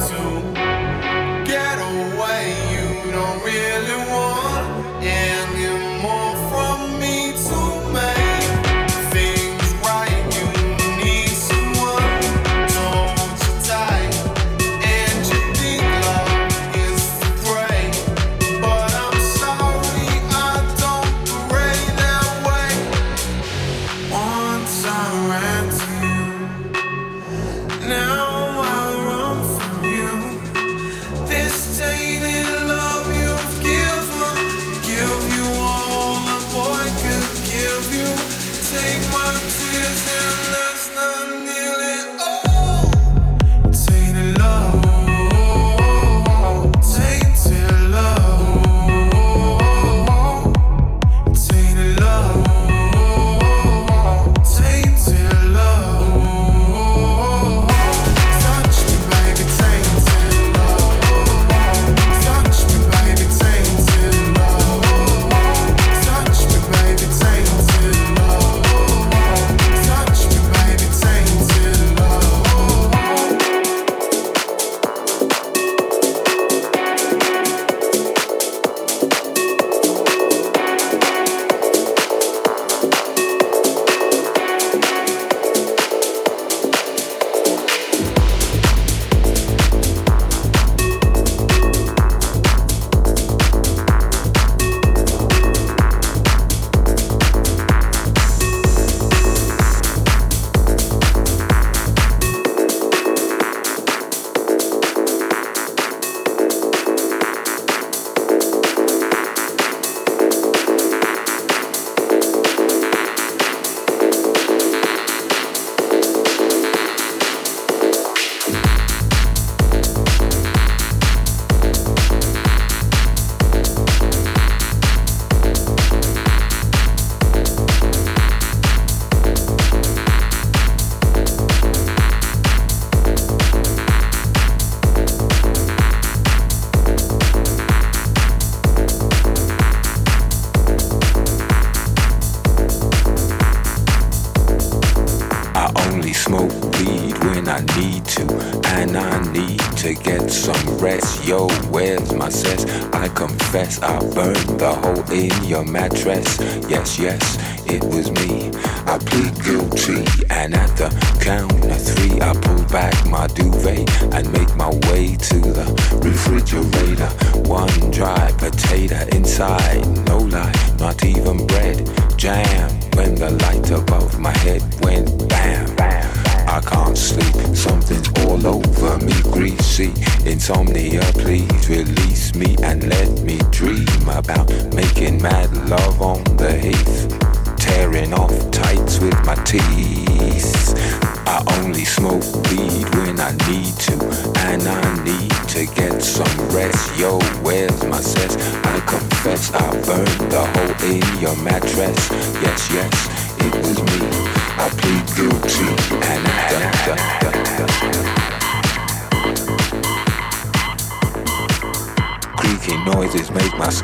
to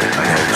Can't get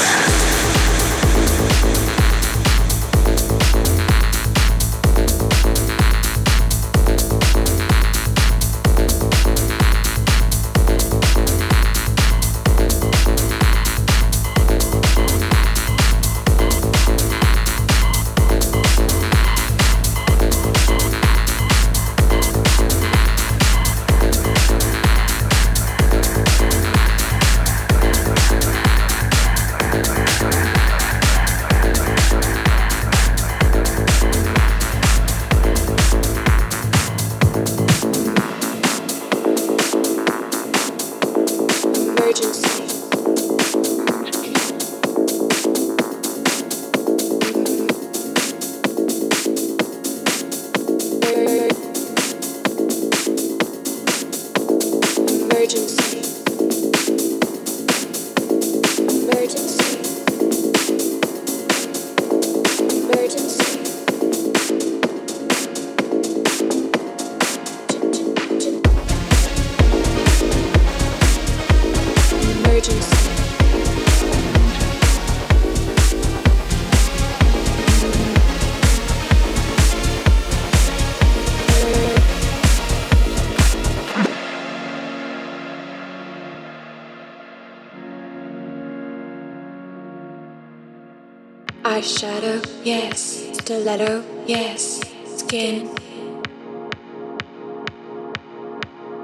Stiletto, yes. Skin.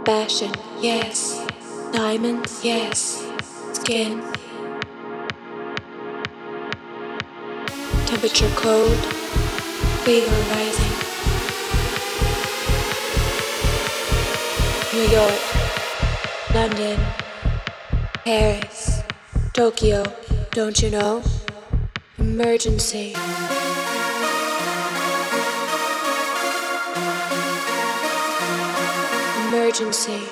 Fashion, yes. Diamonds, yes. Skin. Temperature cold. Fever rising. New York. London. Paris. Tokyo. Don't you know? Emergency. Emergency.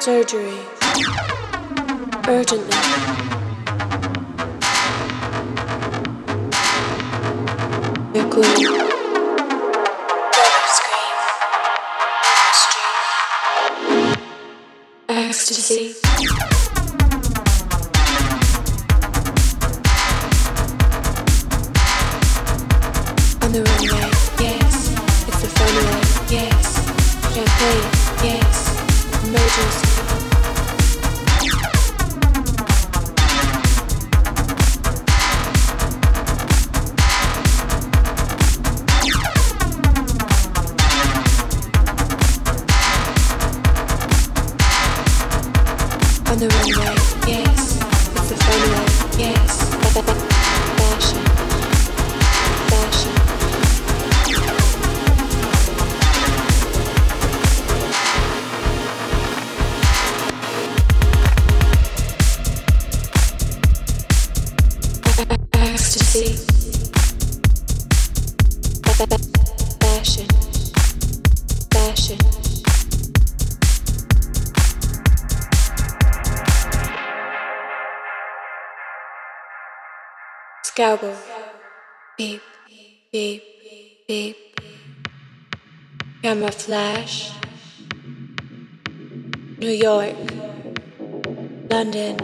Surgery. Urgently. You're On the runway, yes. It's the funway, yes. Fashion. Fashion. Scalpel. Beep, beep, beep. Camera flash. New York. London.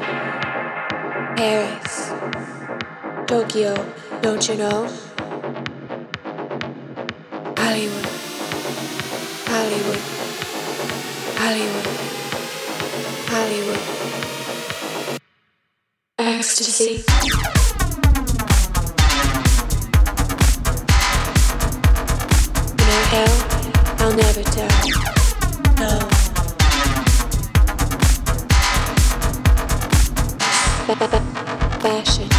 Paris. Tokyo. Don't you know? Hollywood. Hollywood. Hollywood. Hollywood. Ecstasy. Fashion.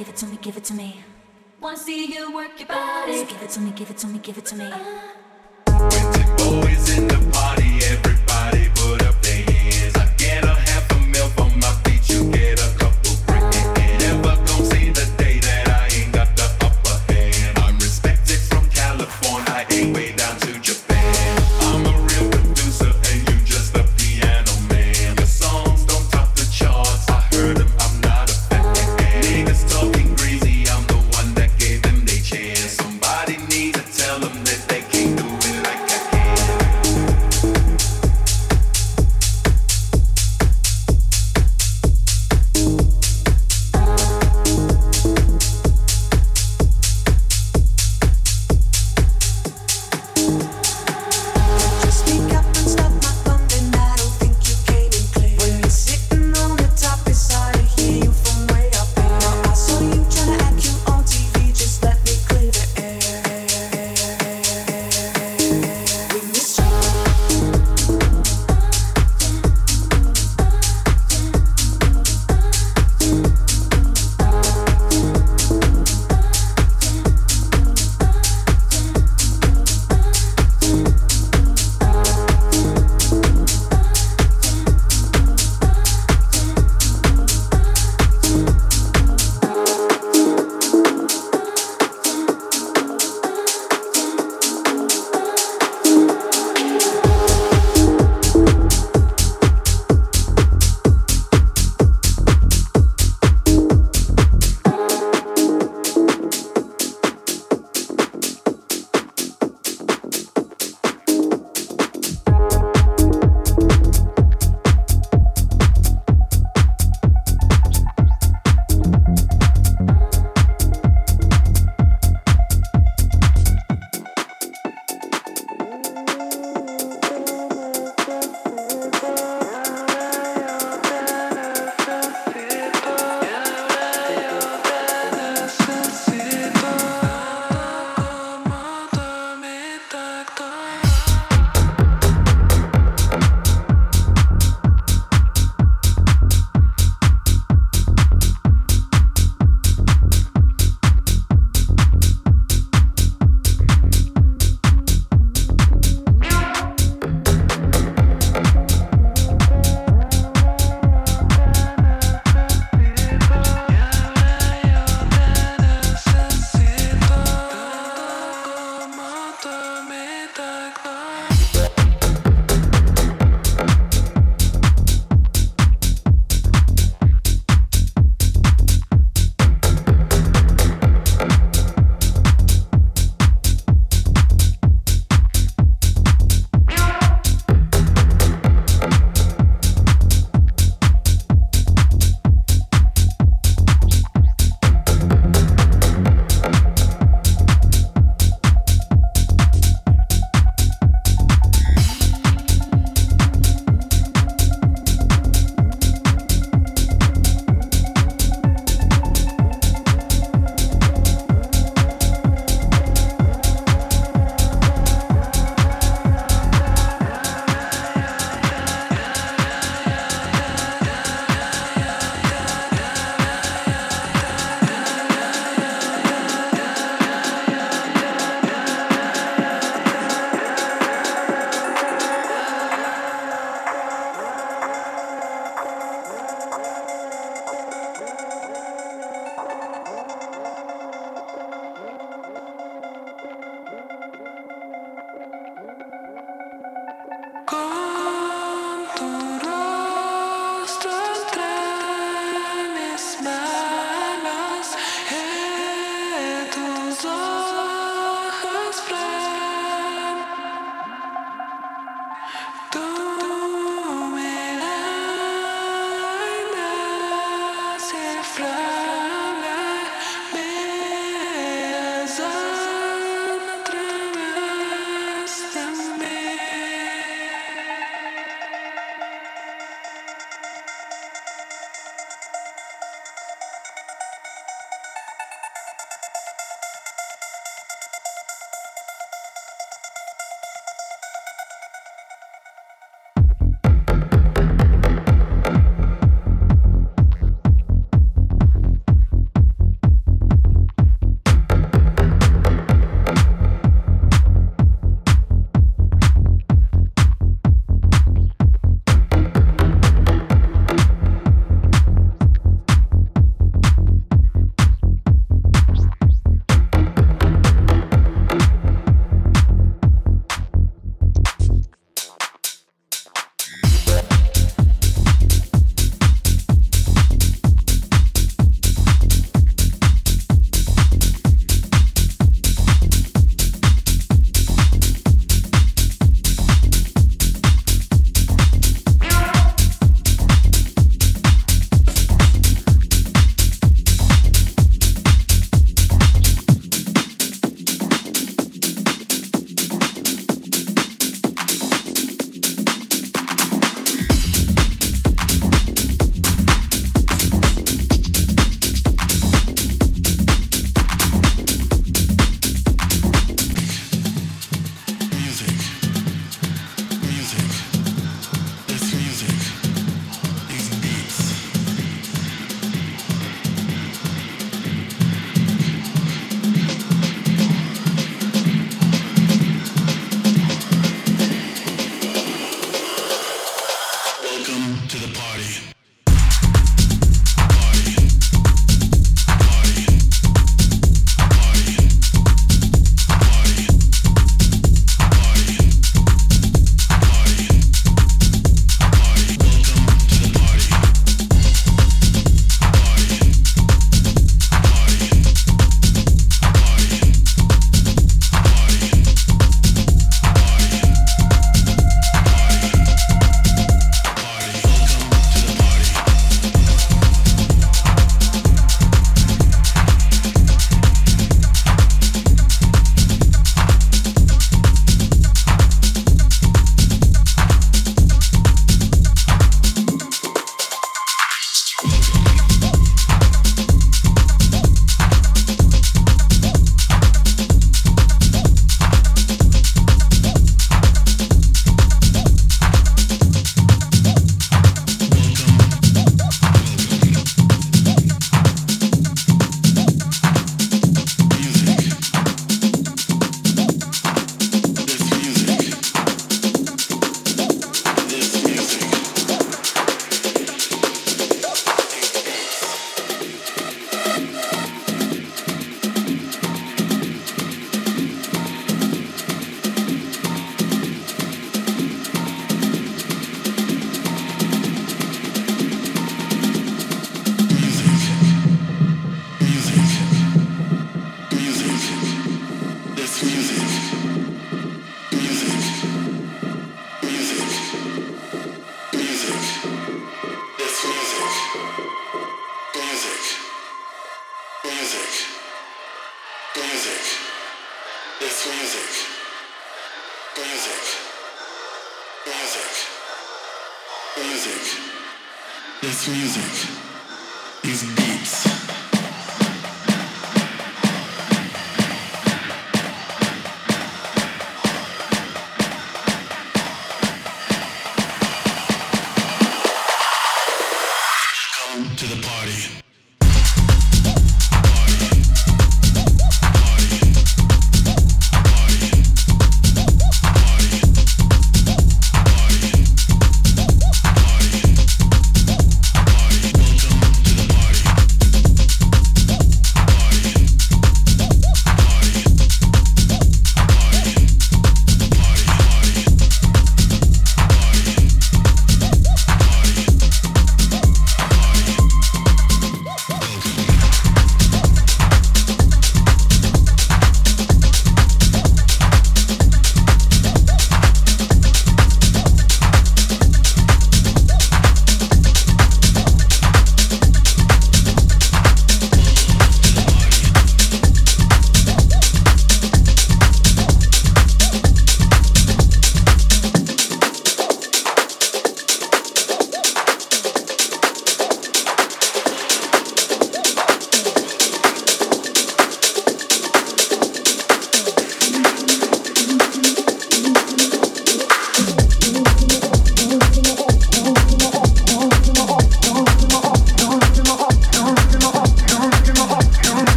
give it to me, give it to me. Wanna see you work your body. So give it to me, give it to me, give it to me. Uh-huh. With boys in the party.